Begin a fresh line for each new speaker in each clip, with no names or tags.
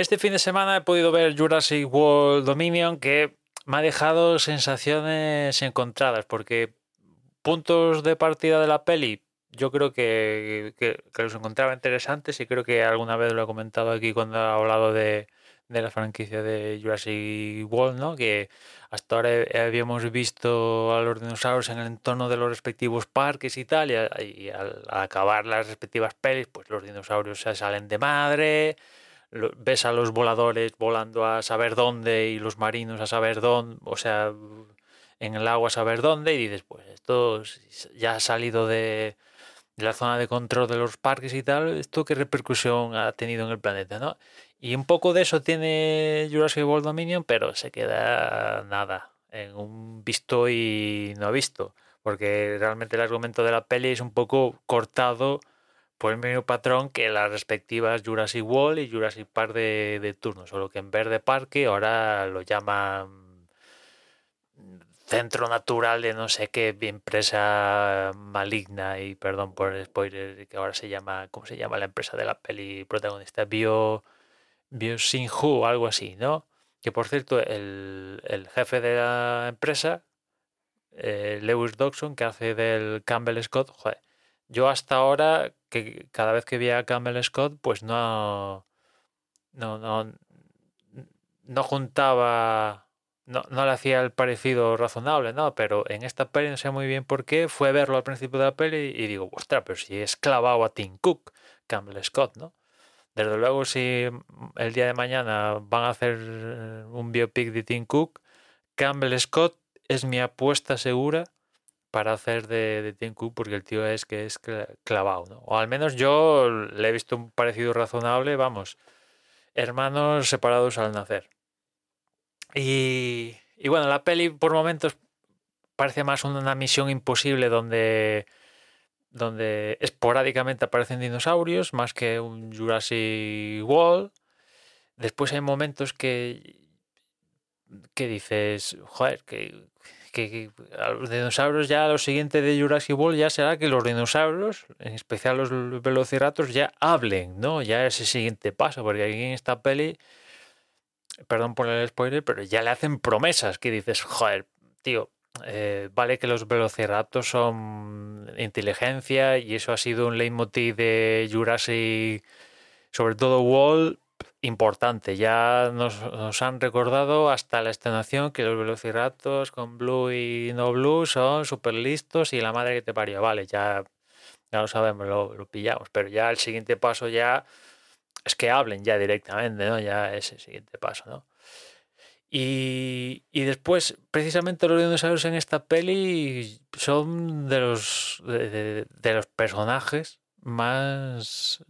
Este fin de semana he podido ver Jurassic World Dominion que me ha dejado sensaciones encontradas porque puntos de partida de la peli yo creo que, que, los encontraba interesantes y creo que alguna vez lo he comentado aquí cuando he hablado de, de la franquicia de Jurassic World, ¿no? Que hasta ahora habíamos visto a los dinosaurios en el entorno de los respectivos parques y tal, y, al, acabar las respectivas pelis, pues los dinosaurios se salen de madre, ves a los voladores volando a saber dónde y los marinos a saber dónde, o sea, en el agua a saber dónde, y dices, pues esto ya ha salido de, la zona de control de los parques y tal, ¿esto qué repercusión ha tenido en el planeta? ¿no? Y un poco de eso tiene Jurassic World Dominion, pero se queda nada, en un visto y no visto, porque realmente el argumento de la peli es un poco cortado por el mismo patrón que las respectivas Jurassic World y Jurassic Park de, de turno, solo que en vez de parque ahora lo llaman centro natural de no sé qué empresa maligna y perdón por el spoiler que ahora se llama ¿cómo se llama la empresa de la peli protagonista? Bio Biosinhu algo así, ¿no? Que por cierto el, el jefe de la empresa eh, Lewis Dodson que hace del Campbell Scott yo hasta ahora, que cada vez que veía a Campbell Scott, pues no, no, no, no juntaba, no, no, le hacía el parecido razonable, ¿no? Pero en esta peli no sé muy bien por qué, fue verlo al principio de la peli y digo, ostras, pero si es clavado a Tim Cook, Campbell Scott, ¿no? Desde luego, si el día de mañana van a hacer un biopic de Tim Cook, Campbell Scott es mi apuesta segura para hacer de, de Tim Cook porque el tío es que es clavado, ¿no? O al menos yo le he visto un parecido razonable, vamos, hermanos separados al nacer. Y, y bueno, la peli por momentos parece más una misión imposible donde, donde esporádicamente aparecen dinosaurios, más que un Jurassic World. Después hay momentos que, que dices, joder, que que, a los dinosaurios ya lo siguiente de Jurassic World ya será que los dinosaurios, en especial los velociraptors, ya hablen, ¿no? Ya es el siguiente paso, porque aquí en esta peli, perdón por el spoiler, pero ya le hacen promesas que dices, joder, tío, eh, vale que los velociraptors son inteligencia y eso ha sido un leitmotiv de Jurassic, sobre todo World, importante. Ya nos, han recordado hasta la extenuación que los velociraptors con blue y no blue son súper listos y la madre que te parió. Vale, ya, ya lo sabemos, lo, pillamos. Pero ya el siguiente paso ya es que hablen ya directamente, ¿no? Ya es el siguiente paso, ¿no? Y, y después, precisamente los dinosaurios en esta peli son de los, de los personajes más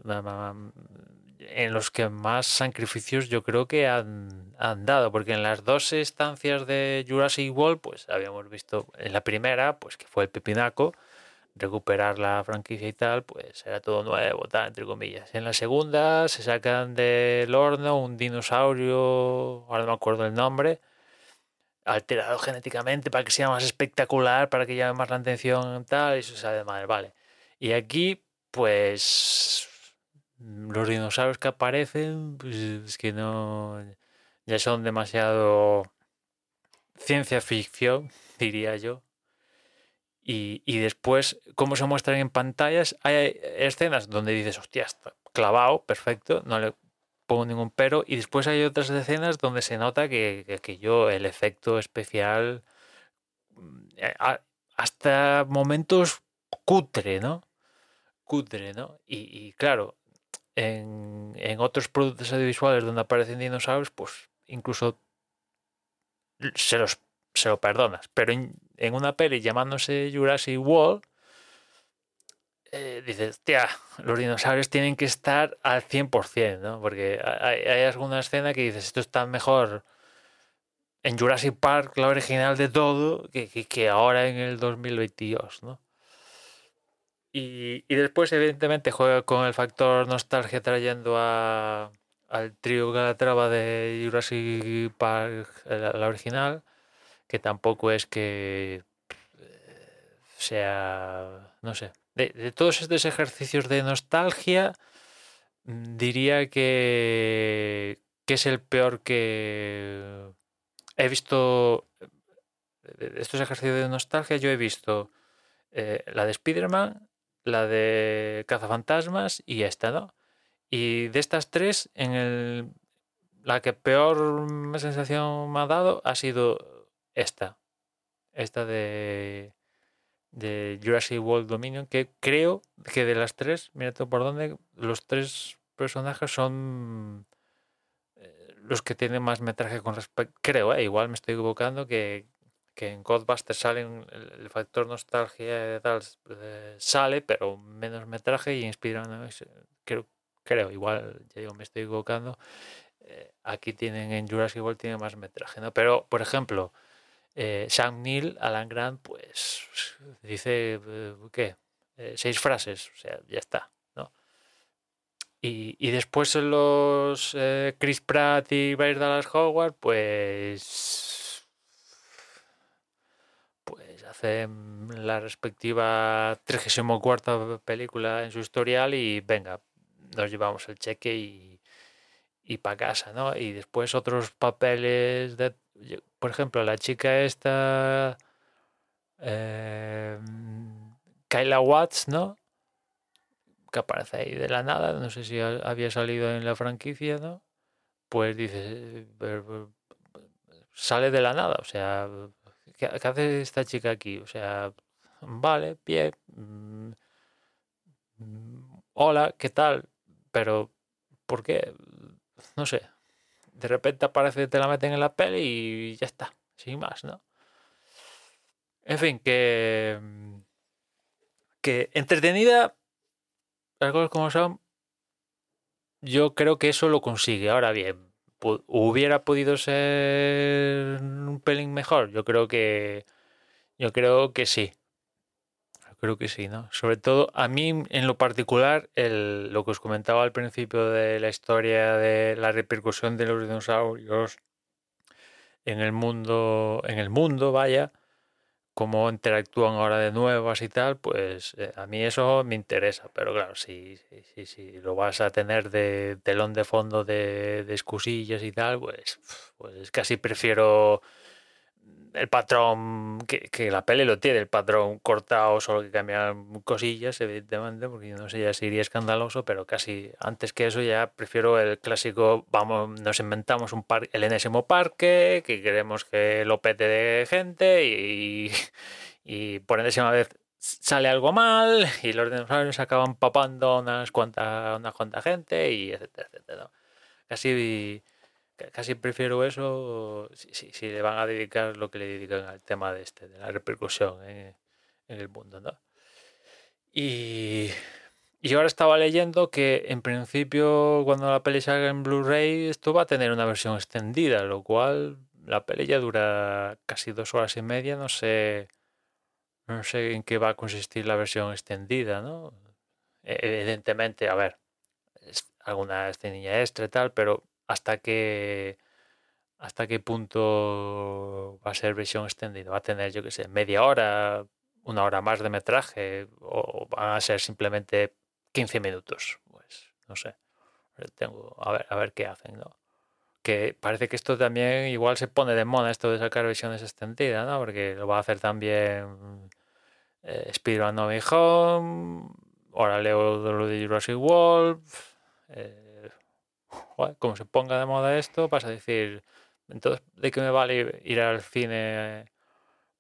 en los que más sacrificios yo creo que han, dado, porque en las dos estancias de Jurassic World, pues habíamos visto en la primera, pues que fue el pepinaco, recuperar la franquicia y tal, pues era todo nuevo, tal, entre comillas. En la segunda se sacan del horno un dinosaurio, ahora no me acuerdo el nombre, alterado genéticamente para que sea más espectacular, para que llame más la atención, tal, y eso sale madre, vale. Y aquí, pues los dinosaurios que aparecen, pues es que no, ya son demasiado ciencia ficción, diría yo. Y, y, después, cómo se muestran en pantallas, hay escenas donde dices, hostia, está clavado, perfecto, no le pongo ningún pero. Y después hay otras escenas donde se nota que, que, yo, el efecto especial, mm, eh, hasta momentos cutre, ¿no? Cutre, ¿no? Y, y claro, en, en, otros productos audiovisuales donde aparecen dinosaurios, pues incluso se los se lo perdonas. Pero en, en una peli llamándose Jurassic World, eh, dices, tía, los dinosaurios tienen que estar al 100%, ¿no? Porque hay, alguna escena que dices, esto está mejor en Jurassic Park, la original de todo, que, que ahora en el 2022, ¿no? Y, y, después, evidentemente, juega con el factor nostalgia trayendo a, al trío Galatrava de Jurassic Park, la, original, que tampoco es que eh, sea, no sé, de, de, todos estos ejercicios de nostalgia, mm, diría que, que es el peor que he visto. De estos ejercicios de nostalgia, yo he visto eh, la de Spider-Man, la de Cazafantasmas y esta, ¿no? Y de estas tres, en el, la que peor sensación me ha dado ha sido esta. Esta de de Jurassic World Dominion, que creo que de las tres, mira por dónde, los tres personajes son eh, los que tienen más metraje con respecto, creo, eh, igual me estoy equivocando, que, que en Godbusters salen el, factor nostalgia tal, eh, sale, pero menos metraje y inspirando, creo, creo, igual, ya digo, me estoy equivocando, eh, aquí tienen en Jurassic World tiene más metraje, ¿no? Pero, por ejemplo, eh, Sam Alan Grant, pues dice, eh, ¿qué? Seis frases, o sea, ya está, ¿no? Y, y después los Chris Pratt y Bryce Dallas Howard, pues... Pues hacen la respectiva 34 película en su historial y venga, nos llevamos el cheque y, y para casa, ¿no? Y después otros papeles por ejemplo, la chica esta, eh, Kyla Watts, ¿no? Que aparece ahí de la nada, no sé si había salido en la franquicia, ¿no? Pues dice, sale de la nada, o sea, ¿qué, hace esta chica aquí? O sea, vale, pie, mmm, hola, ¿qué tal? Pero, ¿por qué? No sé, de repente aparece, te la meten en la peli y ya está, sin más, ¿no? En fin, que. que entretenida, las cosas como son, yo creo que eso lo consigue. Ahora bien, ¿hubiera podido ser un pelín mejor? Yo creo que. Yo creo que sí creo que sí, ¿no? Sobre todo a mí en lo particular, el, lo que os comentaba al principio de la historia de la repercusión de los dinosaurios en el mundo, en el mundo, vaya, cómo interactúan ahora de nuevas y tal, pues eh, a mí eso me interesa, pero claro, si, si, si, lo vas a tener de telón de fondo de, de excusillas y tal, pues, pues casi prefiero el patrón, que, que, la peli lo tiene, el patrón cortado, solo que cambian cosillas, evidentemente, porque no sé ya si iría escandaloso, pero casi antes que eso ya prefiero el clásico, vamos, nos inventamos un par, el enésimo parque, que queremos que lo pete de gente y, y por enésima vez sale algo mal y los dinosaurios acaban papando unas cuantas, una cuanta gente y etcétera, etcétera. Casi casi prefiero eso si, si, le van a dedicar lo que le dedican al tema de este, de la repercusión en, en el mundo, ¿no? Y, y ahora estaba leyendo que en principio cuando la peli salga en Blu-ray esto va a tener una versión extendida, lo cual la peli ya dura casi dos horas y media, no sé, no sé en qué va a consistir la versión extendida, ¿no? E-, evidentemente, a ver, alguna escenilla extra y tal, pero hasta qué hasta qué punto va a ser versión extendida, va a tener, yo qué sé, media hora, una hora más de metraje, o van a ser simplemente 15 minutos, pues no sé. Tengo a ver, a ver qué hacen, ¿no? Que parece que esto también igual se pone de moda esto de sacar versiones extendidas, ¿no? Porque lo va a hacer también eh, Spider-Man No Home, ahora leo lo de Jurassic World. Eh, como se ponga de moda esto, vas a decir, entonces, ¿de qué me vale ir al cine,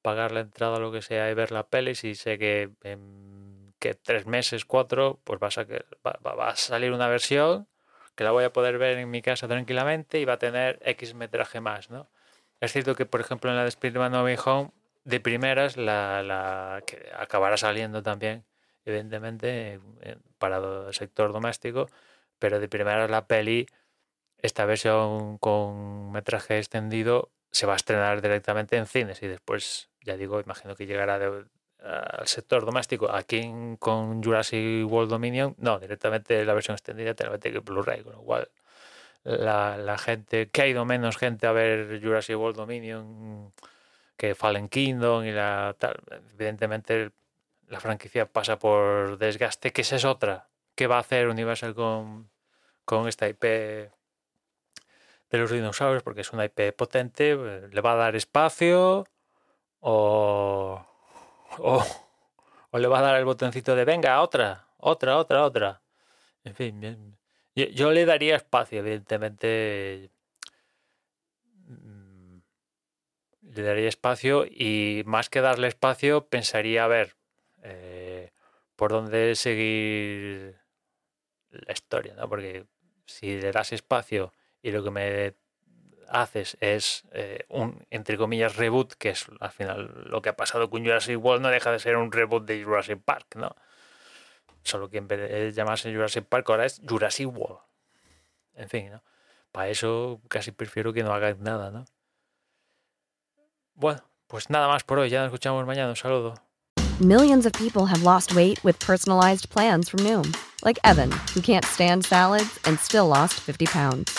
pagar la entrada o lo que sea y ver la peli si sé que en que tres meses, cuatro, pues vas a, va a salir una versión que la voy a poder ver en mi casa tranquilamente y va a tener X metraje más, ¿no? Es cierto que, por ejemplo, en la de Spider-Man No Way Home, de primeras, la, la, que acabará saliendo también, evidentemente, para el sector doméstico, pero de primeras la peli, esta versión con metraje extendido, se va a estrenar directamente en cines y después, ya digo, imagino que llegará de, al sector doméstico. Aquí con Jurassic World Dominion, no, directamente la versión extendida te la mete Blu-ray, con lo cual la, la, gente, que ha ido menos gente a ver Jurassic World Dominion que Fallen Kingdom y la tal, evidentemente la franquicia pasa por desgaste, que esa es otra. ¿Qué va a hacer Universal con, con esta IP de los dinosaurios? Porque es una IP potente, le va a dar espacio o o, le va a dar el botoncito de venga, otra, otra, otra, otra. En fin, yo, le daría espacio, evidentemente. Mm, le daría espacio y más que darle espacio, pensaría a ver eh, por dónde seguir la historia, ¿no? Porque si le das espacio y lo que me haces es eh, un, entre comillas, reboot, que es al final lo que ha pasado con Jurassic World, no deja de ser un reboot de Jurassic Park, ¿no? Solo que en vez de llamarse Jurassic Park ahora es Jurassic World. En fin, ¿no? Para eso casi prefiero que no hagan nada, ¿no? Bueno, pues nada más por hoy. Ya nos escuchamos mañana. Un saludo.
Millions of people have lost weight with personalized plans from Noom. Like Evan, who can't stand salads and still lost 50 pounds.